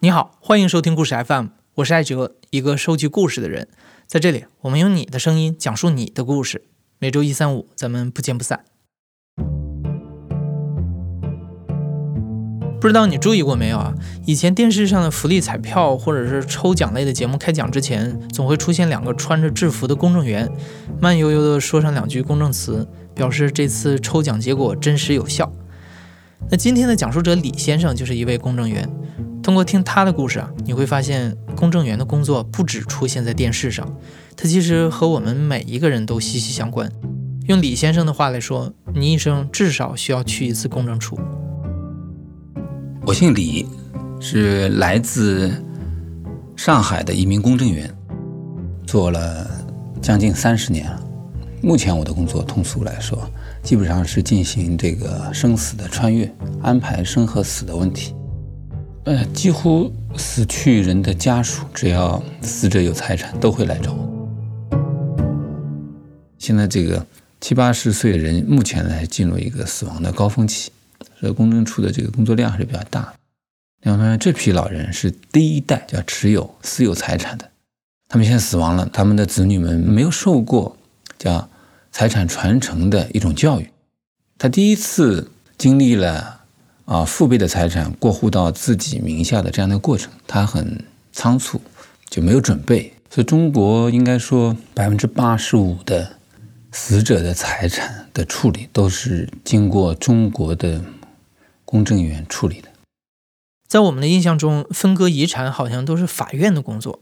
你好，欢迎收听故事 FM，我是艾哲，一个收集故事的人。在这里，我们用你的声音讲述你的故事。每周一、三、五，咱们不见不散。不知道你注意过没有啊？以前电视上的福利彩票或者是抽奖类的节目开奖之前，总会出现两个穿着制服的公证员，慢悠悠地说上两句公证词，表示这次抽奖结果真实有效。那今天的讲述者李先生就是一位公证员。通过听他的故事啊，你会发现公证员的工作不只出现在电视上，他其实和我们每一个人都息息相关。用李先生的话来说，你一生至少需要去一次公证处。我姓李，是来自上海的一名公证员，做了将近三十年了。目前我的工作，通俗来说，基本上是进行这个生死的穿越，安排生和死的问题。呃，几乎死去人的家属，只要死者有财产，都会来找我。现在这个七八十岁的人，目前呢进入一个死亡的高峰期，所以公证处的这个工作量还是比较大。另外呢，这批老人是第一代叫持有私有财产的，他们现在死亡了，他们的子女们没有受过叫财产传承的一种教育，他第一次经历了。啊，父辈的财产过户到自己名下的这样的过程，他很仓促，就没有准备。所以中国应该说，百分之八十五的死者的财产的处理都是经过中国的公证员处理的。在我们的印象中，分割遗产好像都是法院的工作，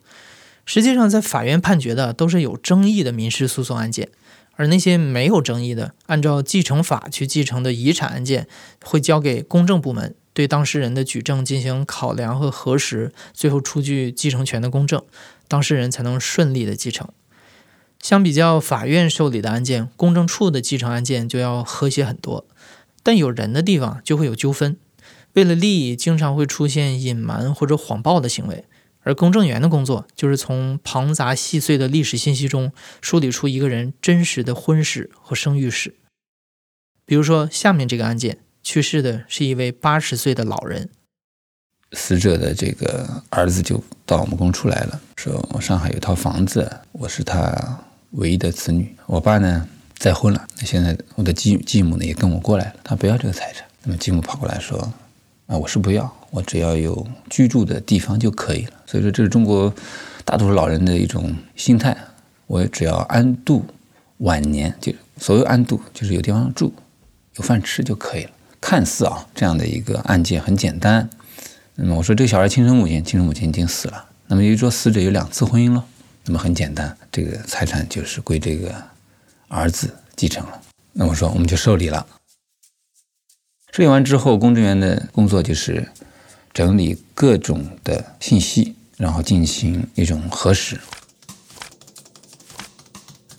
实际上在法院判决的都是有争议的民事诉讼案件。而那些没有争议的，按照继承法去继承的遗产案件，会交给公证部门对当事人的举证进行考量和核实，最后出具继承权的公证，当事人才能顺利的继承。相比较法院受理的案件，公证处的继承案件就要和谐很多。但有人的地方就会有纠纷，为了利益，经常会出现隐瞒或者谎报的行为。而公证员的工作就是从庞杂细碎的历史信息中梳理出一个人真实的婚史和生育史。比如说，下面这个案件，去世的是一位八十岁的老人，死者的这个儿子就到我们公处来了，说我上海有套房子，我是他唯一的子女。我爸呢再婚了，那现在我的继继母呢也跟我过来了，他不要这个财产。那么继母跑过来说，啊，我是不要。我只要有居住的地方就可以了，所以说这是中国大多数老人的一种心态。我只要安度晚年，就所谓安度，就是有地方住、有饭吃就可以了。看似啊，这样的一个案件很简单。那么我说这个小孩亲生母亲，亲生母亲已经死了，那么也就是说死者有两次婚姻了。那么很简单，这个财产就是归这个儿子继承了。那我说我们就受理了。受理完之后，公证员的工作就是。整理各种的信息，然后进行一种核实，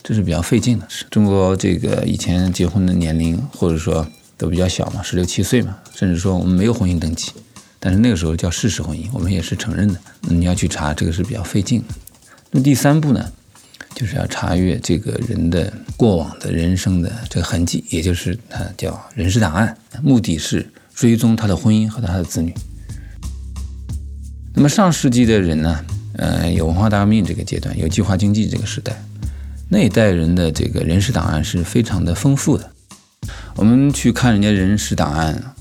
这是比较费劲的。是中国这个以前结婚的年龄，或者说都比较小嘛，十六七岁嘛，甚至说我们没有婚姻登记，但是那个时候叫事实婚姻，我们也是承认的。你要去查，这个是比较费劲的。那第三步呢，就是要查阅这个人的过往的人生的这个痕迹，也就是他叫人事档案，目的是追踪他的婚姻和他的子女。那么上世纪的人呢，呃，有文化大革命这个阶段，有计划经济这个时代，那一代人的这个人事档案是非常的丰富的。我们去看人家人事档案，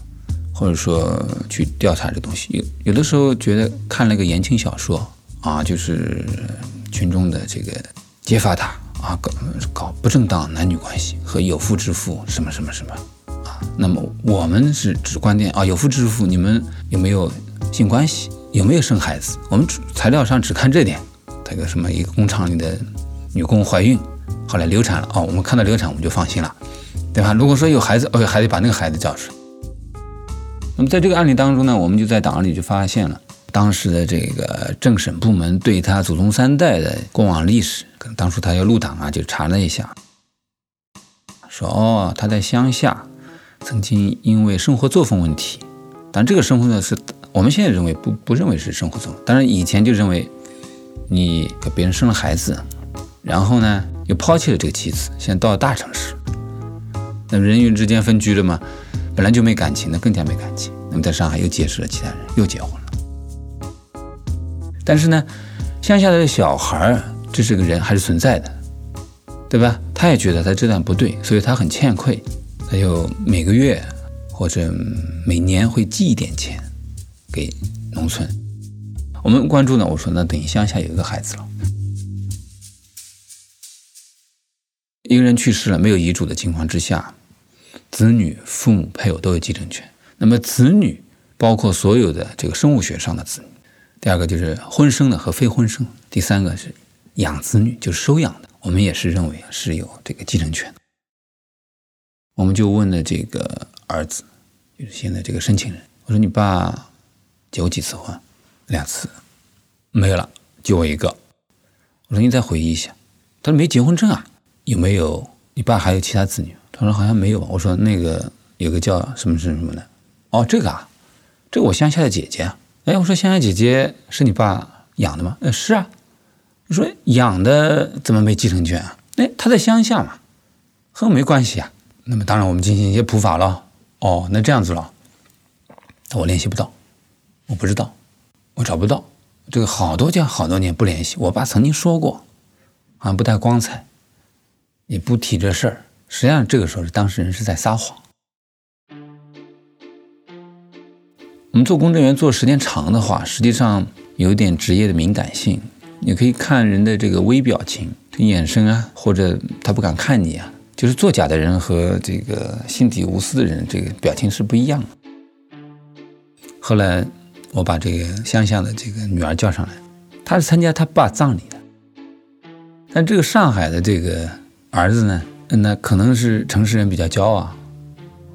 或者说去调查这东西，有有的时候觉得看了个言情小说啊，就是群众的这个揭发他啊，搞搞不正当男女关系和有妇之夫什么什么什么啊。那么我们是只观点啊，有妇之夫，你们有没有性关系？有没有生孩子？我们材料上只看这点，这个什么一个工厂里的女工怀孕，后来流产了哦，我们看到流产我们就放心了，对吧？如果说有孩子，哦，还得把那个孩子叫出来。那么在这个案例当中呢，我们就在档案里就发现了当时的这个政审部门对他祖宗三代的过往历史，可能当初他要入党啊，就查了一下，说哦，他在乡下曾经因为生活作风问题，但这个生活呢是。我们现在认为不不认为是生活中，当然以前就认为你给别人生了孩子，然后呢又抛弃了这个妻子，现在到了大城市，那么人与人之间分居了嘛，本来就没感情，那更加没感情。那么在上海又结识了其他人，又结婚了。但是呢，乡下的小孩儿，这是个人还是存在的，对吧？他也觉得他这段不对，所以他很欠愧，他就每个月或者每年会寄一点钱给农村。我们关注呢，我说那等于乡下有一个孩子了，一个人去世了，没有遗嘱的情况之下，子女、父母、配偶都有继承权。那么子女包括所有的这个生物学上的子女。第二个就是婚生的和非婚生，第三个是养子女，就是收养的，我们也是认为是有这个继承权。我们就问了这个儿子，就是现在这个申请人，我说你爸结过几次婚？两次，没有了，就我一个。我说你再回忆一下，他说没结婚证啊？有没有？你爸还有其他子女？他说好像没有。我说那个有个叫什么什么什么的，哦，这个啊，这个我乡下的姐姐。哎，我说乡下姐姐是你爸养的吗？呃，是啊。你说养的怎么没继承权啊？哎，他在乡下嘛，和我没关系啊。那么当然我们进行一些普法了。哦，那这样子了，我联系不到，我不知道，我找不到。这个好多家好多年不联系。我爸曾经说过，好像不太光彩，也不提这事儿。实际上这个时候是当事人是在撒谎。我们做公证员做时间长的话，实际上有点职业的敏感性。你可以看人的这个微表情、眼神啊，或者他不敢看你啊，就是作假的人和这个心底无私的人，这个表情是不一样的。后来我把这个乡下的这个女儿叫上来，她是参加她爸葬礼的。但这个上海的这个儿子呢，那可能是城市人比较骄傲、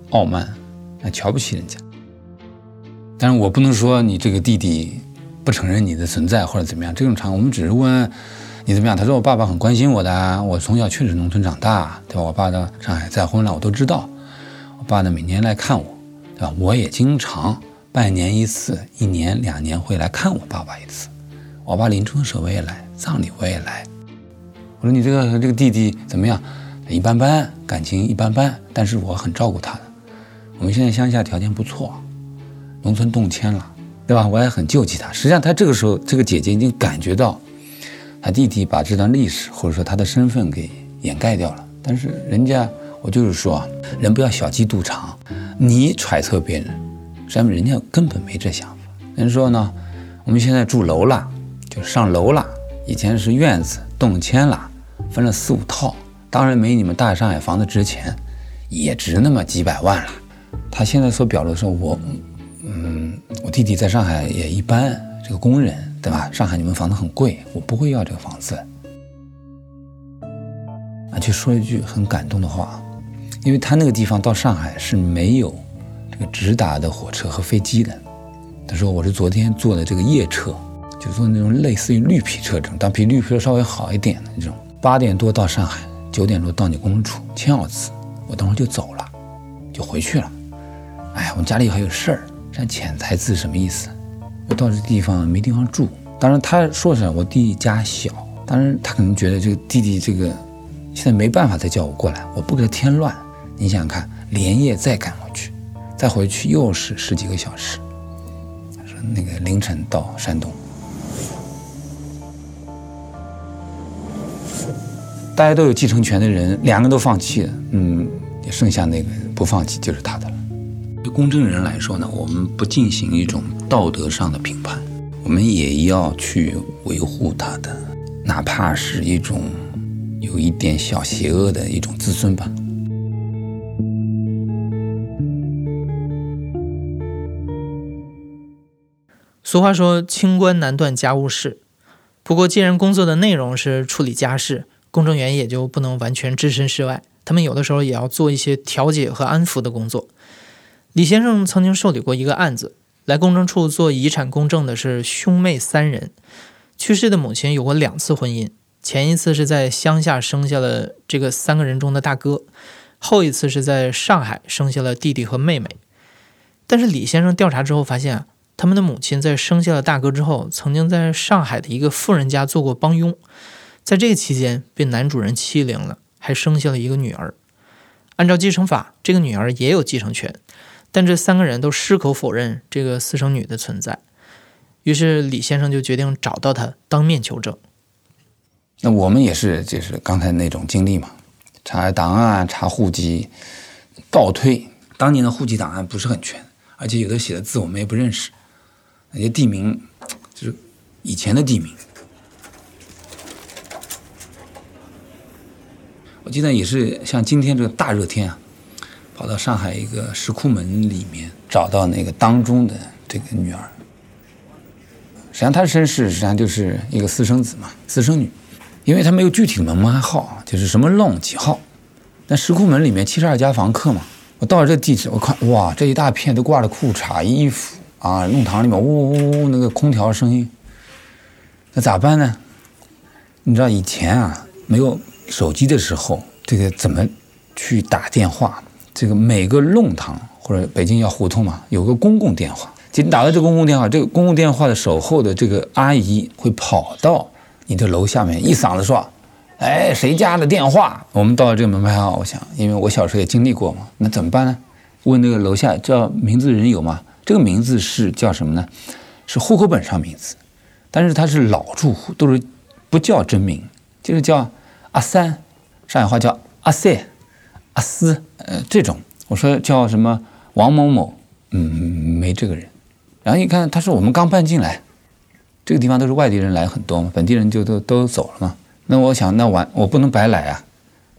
傲慢，那瞧不起人家。但是我不能说你这个弟弟不承认你的存在或者怎么样，这种场我们只是问你怎么样。他说我爸爸很关心我的，我从小确实农村长大，对吧？我爸到上海再婚了，我都知道。我爸呢每年来看我，对吧？我也经常半年一次，一年两年会来看我爸爸一次。我爸临终的时候我也来，葬礼我也来。我说你这个这个弟弟怎么样？一般般，感情一般般，但是我很照顾他的。我们现在乡下条件不错。农村动迁了，对吧？我也很救济他。实际上，他这个时候，这个姐姐已经感觉到，他弟弟把这段历史或者说他的身份给掩盖掉了。但是人家，我就是说，人不要小鸡肚肠。你揣测别人，实际上人家根本没这想法。人说呢，我们现在住楼了，就上楼了。以前是院子，动迁了，分了四五套，当然没你们大上海房子值钱，也值那么几百万了。他现在所表露说，我。嗯，我弟弟在上海也一般，这个工人对吧？上海你们房子很贵，我不会要这个房子。啊，就说一句很感动的话，因为他那个地方到上海是没有个直达的火车和飞机的。他说我是昨天坐的这个夜车，就坐那种类似于绿皮车程，但比绿皮车稍微好一点的那种。八点多到上海，九点多到你公处签好字，我等会就走了，就回去了。哎呀，我家里还有事儿。像潜台词什么意思？我到这地方没地方住。当然他说是我弟弟家小，当然他可能觉得这个弟弟这个现在没办法再叫我过来，我不给他添乱。你想想看，连夜再赶回去，再回去又是十几个小时。他说那个凌晨到山东，大家都有继承权的人，两个都放弃了，嗯，剩下那个不放弃就是他的了。对公证人来说呢，我们不进行一种道德上的评判，我们也要去维护他的，哪怕是一种有一点小邪恶的一种自尊吧。俗话说“清官难断家务事”，不过既然工作的内容是处理家事，公证员也就不能完全置身事外，他们有的时候也要做一些调解和安抚的工作。李先生曾经受理过一个案子，来公证处做遗产公证的是兄妹三人。去世的母亲有过两次婚姻，前一次是在乡下生下了这个三个人中的大哥，后一次是在上海生下了弟弟和妹妹。但是李先生调查之后发现啊，他们的母亲在生下了大哥之后，曾经在上海的一个富人家做过帮佣，在这个期间被男主人欺凌了，还生下了一个女儿。按照继承法，这个女儿也有继承权。但这三个人都矢口否认这个私生女的存在。于是李先生就决定找到她当面求证。那我们也是，就是刚才那种经历嘛，查档案、查户籍，倒推当年的户籍档案不是很全，而且有的写的字我们也不认识，那些地名就是以前的地名。我记得也是像今天这个大热天啊，跑到上海一个石库门里面找到那个当中的这个女儿。实际上她的身世实际上就是一个私生子嘛，私生女，因为她没有具体门牌号，就是什么弄几号。那石库门里面七十二家房客嘛，我到了这地址，我看哇，这一大片都挂着裤衩、衣服啊，弄堂里面呜呜呜那个空调声音，那咋办呢？你知道以前啊，没有。手机的时候，这个怎么去打电话？这个每个弄堂或者北京要胡同嘛，有个公共电话。就你打到这公共电话，这个公共电话的守候的这个阿姨会跑到你的楼下面，一嗓子说：“哎，谁家的电话？”我们到了这个门牌号，我想，因为我小时候也经历过嘛，那怎么办呢？问那个楼下叫名字的人有吗？这个名字是叫什么呢？是户口本上名字，但是他是老住户，都是不叫真名，就是叫。阿三，上海话叫阿塞、阿斯，呃，这种我说叫什么王某某，嗯，没这个人。然后一看，他说我们刚搬进来，这个地方都是外地人来很多嘛，本地人就都都走了嘛。那我想，那晚我不能白来啊，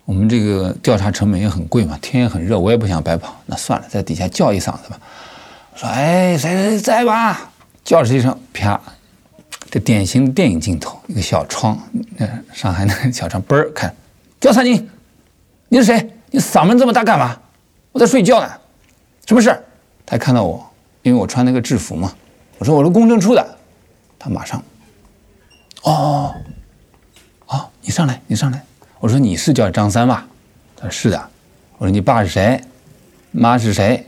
我们这个调查成本也很贵嘛，天也很热，我也不想白跑。那算了，在底下叫一嗓子吧。说，哎，谁谁在吧？叫了一声，啪。这典型的电影镜头，一个小窗，那，上海那个小窗，嘣儿看，叫三金，你是谁？你嗓门这么大干嘛？我在睡觉呢，什么事？他看到我，因为我穿那个制服嘛，我说我是公证处的，他马上，哦，哦，你上来，你上来，我说你是叫张三吧？他说是的，我说你爸是谁？妈是谁？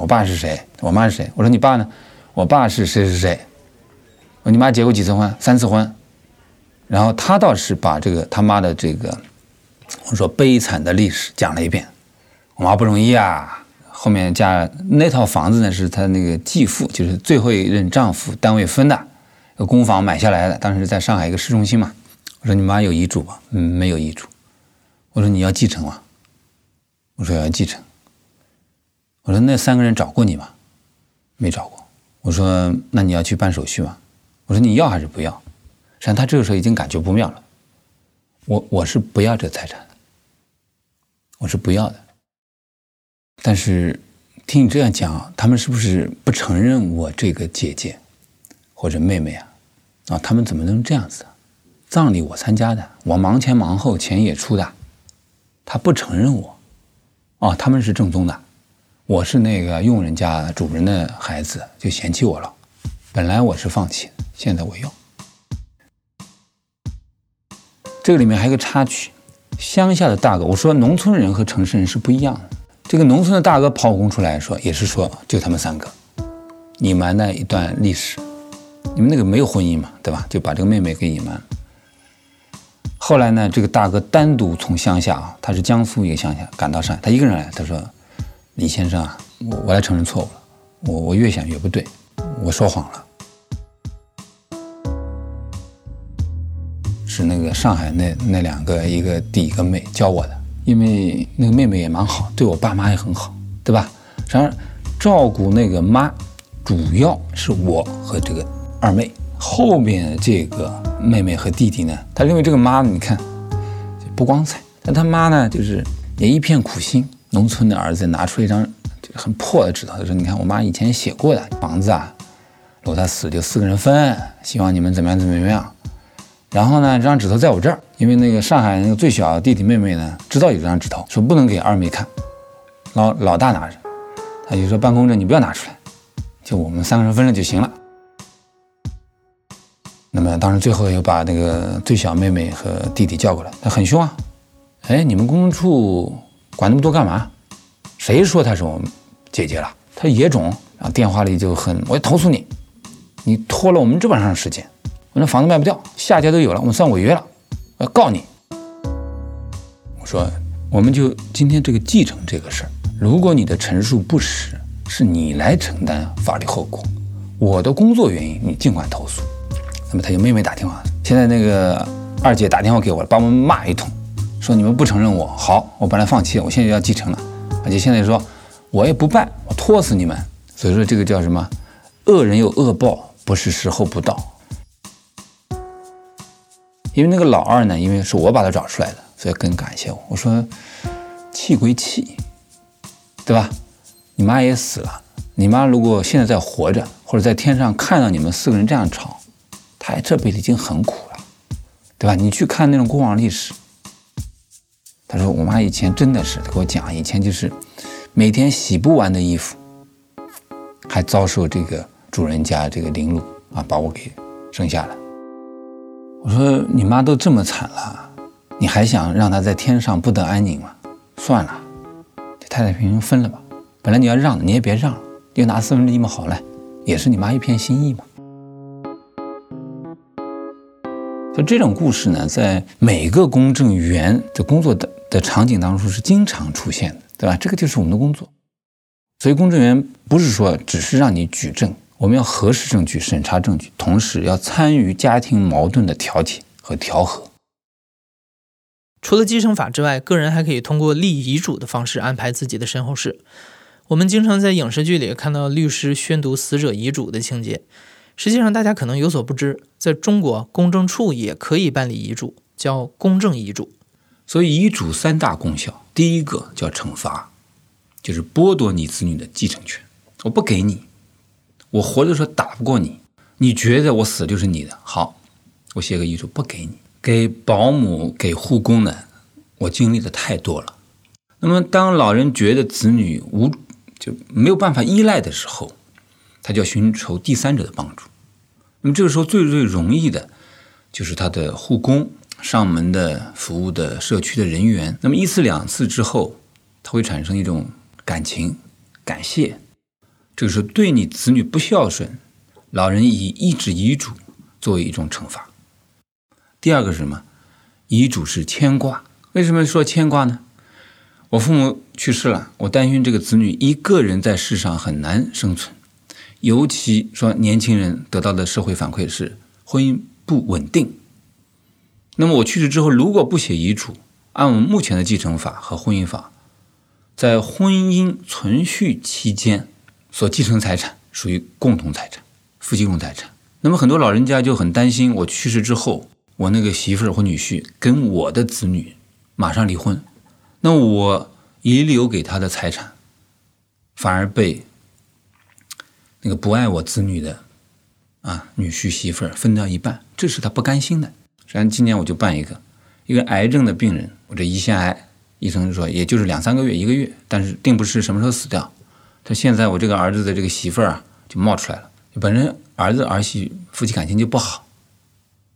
我爸是谁？我妈是谁？我说你爸呢？我爸是谁谁谁？我说你妈结过几次婚？三次婚，然后他倒是把这个他妈的这个，我说悲惨的历史讲了一遍。我妈不容易啊，后面嫁那套房子呢，是她那个继父，就是最后一任丈夫单位分的，有公房买下来的，当时在上海一个市中心嘛。我说你妈有遗嘱吧？嗯，没有遗嘱。我说你要继承吗？我说要继承。我说那三个人找过你吗？没找过。我说那你要去办手续吗？我说你要还是不要？实际上他这个时候已经感觉不妙了。我我是不要这财产的，我是不要的。但是听你这样讲，他们是不是不承认我这个姐姐或者妹妹啊？啊，他们怎么能这样子？葬礼我参加的，我忙前忙后，钱也出的，他不承认我。哦，他们是正宗的，我是那个佣人家主人的孩子，就嫌弃我了。本来我是放弃。现在我要。这个里面还有个插曲，乡下的大哥，我说农村人和城市人是不一样的。这个农村的大哥炮轰出来说，也是说就他们三个，隐瞒的一段历史。你们那个没有婚姻嘛，对吧？就把这个妹妹给隐瞒了。后来呢，这个大哥单独从乡下啊，他是江苏一个乡下，赶到上海，他一个人来，他说：“李先生啊，我我来承认错误了，我我越想越不对，我说谎了。”是那个上海那那两个一个弟一个妹教我的，因为那个妹妹也蛮好，对我爸妈也很好，对吧？然而照顾那个妈，主要是我和这个二妹，后面这个妹妹和弟弟呢，他认为这个妈你看不光彩，但他妈呢就是也一片苦心。农村的儿子拿出一张很破的纸头，他说：“你看我妈以前写过的房子啊，如果她死就四个人分，希望你们怎么样怎么样。”然后呢，这张纸头在我这儿，因为那个上海那个最小弟弟妹妹呢，知道有这张纸头，说不能给二妹看，老老大拿着，他就说办公证你不要拿出来，就我们三个人分了就行了。那么当时最后又把那个最小妹妹和弟弟叫过来，他很凶啊，哎，你们公证处管那么多干嘛？谁说她是我姐姐了？她野种，然后电话里就很，我要投诉你，你拖了我们这么长时间。我那房子卖不掉，下家都有了，我们算违约了，我要告你。我说，我们就今天这个继承这个事儿，如果你的陈述不实，是你来承担法律后果，我的工作原因，你尽管投诉。那么他就妹妹打电话，现在那个二姐打电话给我了，把我们骂一通，说你们不承认我，好，我本来放弃，我现在要继承了，而且现在说我也不办，我拖死你们。所以说这个叫什么？恶人有恶报，不是时候不到。因为那个老二呢，因为是我把他找出来的，所以更感谢我。我说气归气，对吧？你妈也死了，你妈如果现在在活着，或者在天上看到你们四个人这样吵，她这辈子已经很苦了，对吧？你去看那种过往历史，他说我妈以前真的是给我讲，以前就是每天洗不完的衣服，还遭受这个主人家这个凌辱啊，把我给生下来。我说你妈都这么惨了，你还想让她在天上不得安宁吗？算了，这太太平平分了吧。本来你要让，你也别让了，就拿四分之一嘛，好嘞，也是你妈一片心意嘛。就这种故事呢，在每个公证员的工作的的场景当中是经常出现的，对吧？这个就是我们的工作。所以公证员不是说只是让你举证。我们要核实证据、审查证据，同时要参与家庭矛盾的调解和调和。除了继承法之外，个人还可以通过立遗嘱的方式安排自己的身后事。我们经常在影视剧里看到律师宣读死者遗嘱的情节。实际上，大家可能有所不知，在中国公证处也可以办理遗嘱，叫公证遗嘱。所以，遗嘱三大功效：第一个叫惩罚，就是剥夺你子女的继承权，我不给你。我活着时候打不过你，你觉得我死就是你的。好，我写个遗嘱不给你。给保姆、给护工呢，我经历的太多了。那么，当老人觉得子女无就没有办法依赖的时候，他就要寻求第三者的帮助。那么这个时候最最容易的，就是他的护工、上门的服务的社区的人员。那么一次两次之后，他会产生一种感情，感谢。这个是对你子女不孝顺，老人以一纸遗嘱作为一种惩罚。第二个是什么？遗嘱是牵挂。为什么说牵挂呢？我父母去世了，我担心这个子女一个人在世上很难生存，尤其说年轻人得到的社会反馈是婚姻不稳定。那么我去世之后，如果不写遗嘱，按我们目前的继承法和婚姻法，在婚姻存续期间。所继承财产属于共同财产，夫妻共同财产。那么很多老人家就很担心，我去世之后，我那个媳妇儿或女婿跟我的子女马上离婚，那我遗留给他的财产，反而被那个不爱我子女的啊女婿媳妇儿分掉一半，这是他不甘心的。实际上今年我就办一个，一个癌症的病人，我这胰腺癌，医生就说也就是两三个月，一个月，但是并不是什么时候死掉。他现在我这个儿子的这个媳妇儿啊，就冒出来了。本身儿子儿媳夫妻感情就不好，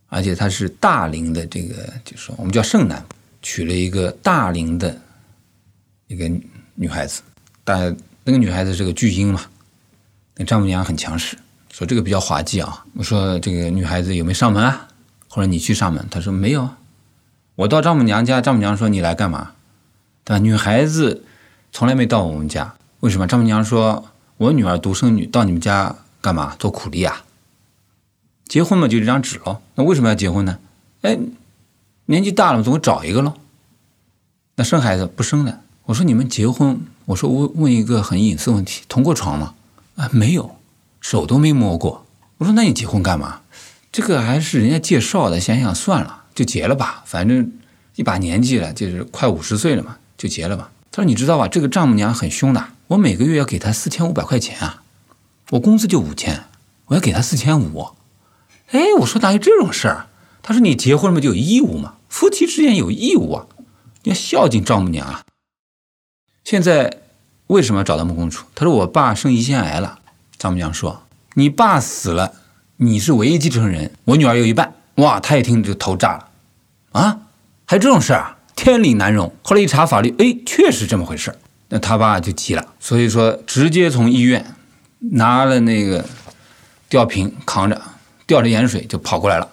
而且他是大龄的这个，就是说我们叫剩男，娶了一个大龄的一个女孩子。但那个女孩子是个巨婴嘛，那丈母娘很强势，说这个比较滑稽啊。我说这个女孩子有没有上门啊？或者你去上门？他说没有。我到丈母娘家，丈母娘说你来干嘛？对吧？女孩子从来没到我们家。为什么丈母娘说我女儿独生女到你们家干嘛做苦力啊？结婚嘛就这张纸喽。那为什么要结婚呢？哎，年纪大了总找一个喽。那生孩子不生了。我说你们结婚，我说问问一个很隐私问题，同过床吗？啊，没有，手都没摸过。我说那你结婚干嘛？这个还是人家介绍的，想想算了，就结了吧。反正一把年纪了，就是快五十岁了嘛，就结了吧。他说你知道吧，这个丈母娘很凶的。我每个月要给他四千五百块钱啊，我工资就五千，我要给他四千五。哎，我说哪有这种事儿？他说你结婚了嘛就有义务嘛，夫妻之间有义务啊，你要孝敬丈母娘啊。现在为什么要找到木工处？他说我爸生胰腺癌了。丈母娘说你爸死了，你是唯一继承人，我女儿有一半。哇，他一听就头炸了，啊，还有这种事儿，天理难容。后来一查法律，哎，确实这么回事。那他爸就急了，所以说直接从医院拿了那个吊瓶扛着，吊着盐水就跑过来了。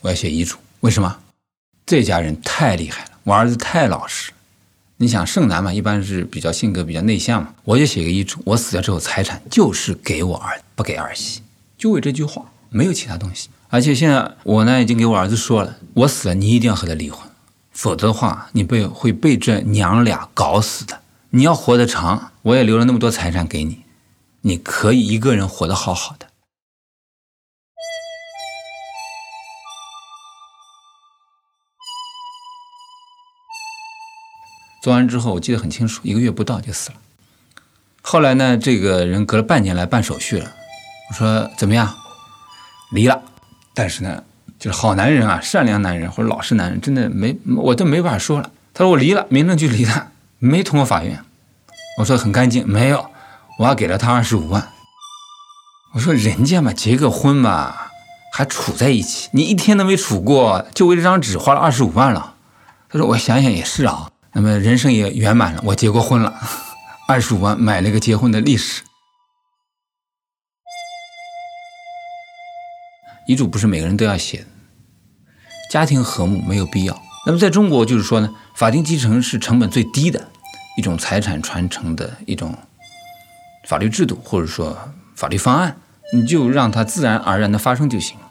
我要写遗嘱，为什么？这家人太厉害了，我儿子太老实。你想剩男嘛，一般是比较性格比较内向嘛。我就写个遗嘱，我死掉之后财产就是给我儿子，不给儿媳。就为这句话，没有其他东西。而且现在我呢已经给我儿子说了，我死了你一定要和他离婚，否则的话你被会被这娘俩搞死的。你要活得长，我也留了那么多财产给你，你可以一个人活得好好的。做完之后，我记得很清楚，一个月不到就死了。后来呢，这个人隔了半年来办手续了。我说怎么样？离了。但是呢，就是好男人啊，善良男人或者老实男人，真的没我都没法说了。他说我离了，民政局离了，没通过法院。我说很干净，没有，我还给了他二十五万。我说人家嘛，结个婚嘛，还处在一起，你一天都没处过，就为这张纸花了二十五万了。他说我想想也是啊。那么人生也圆满了，我结过婚了，二十五万买了个结婚的历史。遗嘱不是每个人都要写，家庭和睦没有必要。那么在中国就是说呢，法定继承是成本最低的一种财产传承的一种法律制度或者说法律方案，你就让它自然而然的发生就行了。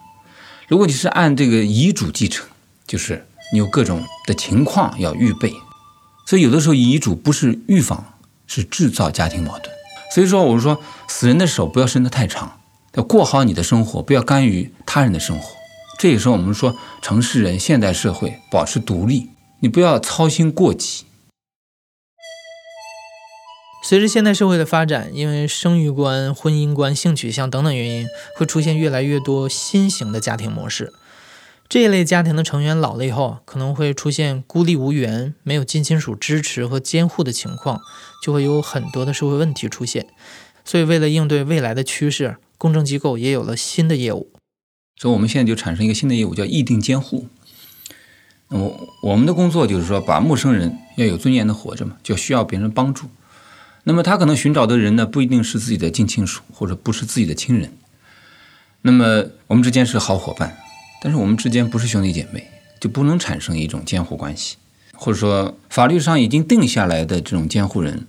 如果你是按这个遗嘱继承，就是你有各种的情况要预备。所以有的时候遗嘱不是预防，是制造家庭矛盾。所以说，我说死人的手不要伸得太长，要过好你的生活，不要干预他人的生活。这也是我们说城市人、现代社会保持独立，你不要操心过急。随着现代社会的发展，因为生育观、婚姻观、性取向等等原因，会出现越来越多新型的家庭模式。这一类家庭的成员老了以后，可能会出现孤立无援、没有近亲属支持和监护的情况，就会有很多的社会问题出现。所以，为了应对未来的趋势，公证机构也有了新的业务。所以，我们现在就产生一个新的业务，叫议定监护。我我们的工作就是说，把陌生人要有尊严的活着嘛，就需要别人帮助。那么，他可能寻找的人呢，不一定是自己的近亲属，或者不是自己的亲人。那么，我们之间是好伙伴。但是我们之间不是兄弟姐妹，就不能产生一种监护关系，或者说法律上已经定下来的这种监护人，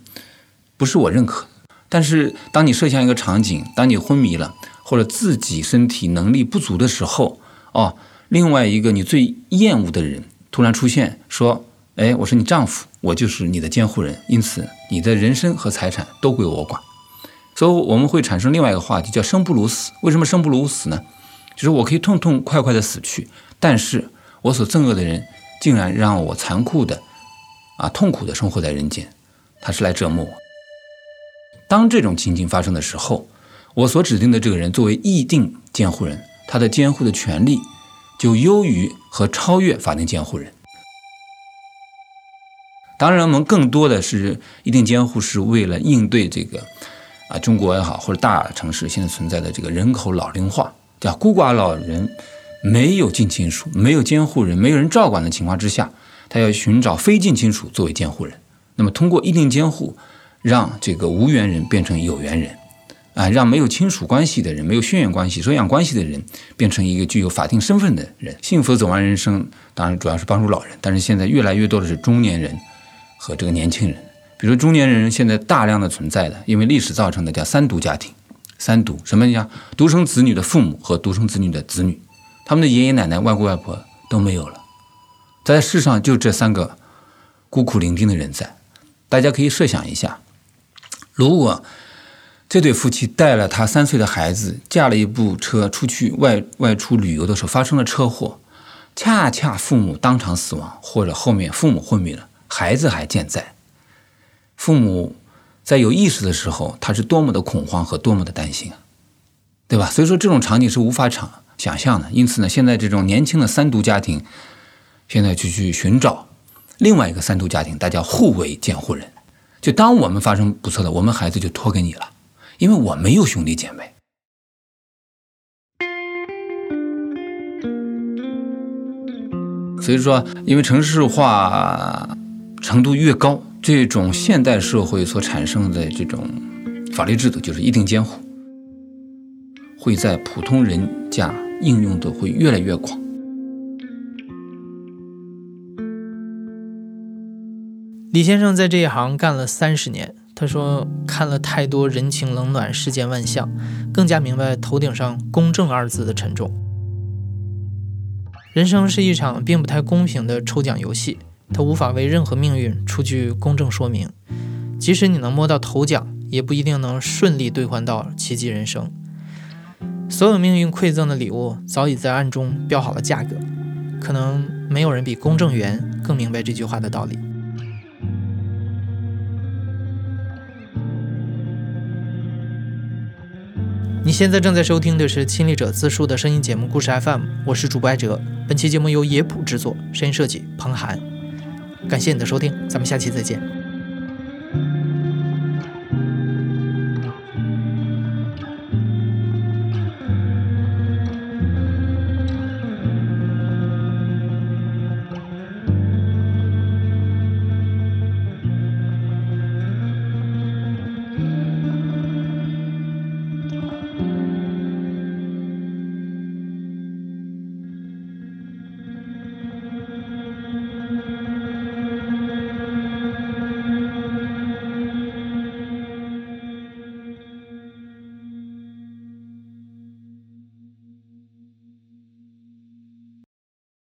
不是我认可。但是当你设想一个场景，当你昏迷了，或者自己身体能力不足的时候，哦，另外一个你最厌恶的人突然出现，说：“哎，我是你丈夫，我就是你的监护人，因此你的人身和财产都归我管。”所以我们会产生另外一个话题，叫“生不如死”。为什么生不如死呢？就是我可以痛痛快快的死去，但是我所憎恶的人竟然让我残酷的啊痛苦的生活在人间，他是来折磨我。当这种情景发生的时候，我所指定的这个人作为议定监护人，他的监护的权利就优于和超越法定监护人。当然，我们更多的是议定监护是为了应对这个啊中国也好或者大城市现在存在的这个人口老龄化。叫孤寡老人没有近亲属、没有监护人、没有人照管的情况之下，他要寻找非近亲属作为监护人。那么通过议定监护，让这个无缘人变成有缘人，啊，让没有亲属关系的人、没有血缘关系、收养关系的人变成一个具有法定身份的人，幸福走完人生。当然主要是帮助老人，但是现在越来越多的是中年人和这个年轻人。比如中年人现在大量的存在的，因为历史造成的叫三独家庭。三独什么叫独生子女的父母和独生子女的子女，他们的爷爷奶奶、外公外婆都没有了，在世上就这三个孤苦伶仃的人在。大家可以设想一下，如果这对夫妻带了他三岁的孩子，驾了一部车出去外外出旅游的时候发生了车祸，恰恰父母当场死亡，或者后面父母昏迷了，孩子还健在，父母。在有意识的时候，他是多么的恐慌和多么的担心啊，对吧？所以说这种场景是无法想想象的。因此呢，现在这种年轻的三独家庭，现在就去寻找另外一个三独家庭，大家互为监护人。就当我们发生不测的，我们孩子就托给你了，因为我没有兄弟姐妹。所以说，因为城市化程度越高。这种现代社会所产生的这种法律制度，就是一定监护，会在普通人家应用的会越来越广。李先生在这一行干了三十年，他说：“看了太多人情冷暖、世间万象，更加明白头顶上‘公正’二字的沉重。人生是一场并不太公平的抽奖游戏，它无法为任何命运出具公正说明。即使你能摸到头奖，也不一定能顺利兑换到奇迹人生。所有命运馈赠的礼物，早已在暗中标好了价格。可能没有人比公证员更明白这句话的道理。”你现在正在收听的是亲历者自述的声音节目《故事 FM》，我是主播艾哲。本期节目由野谱制作，声音设计彭涵。感谢你的收听，咱们下期再见。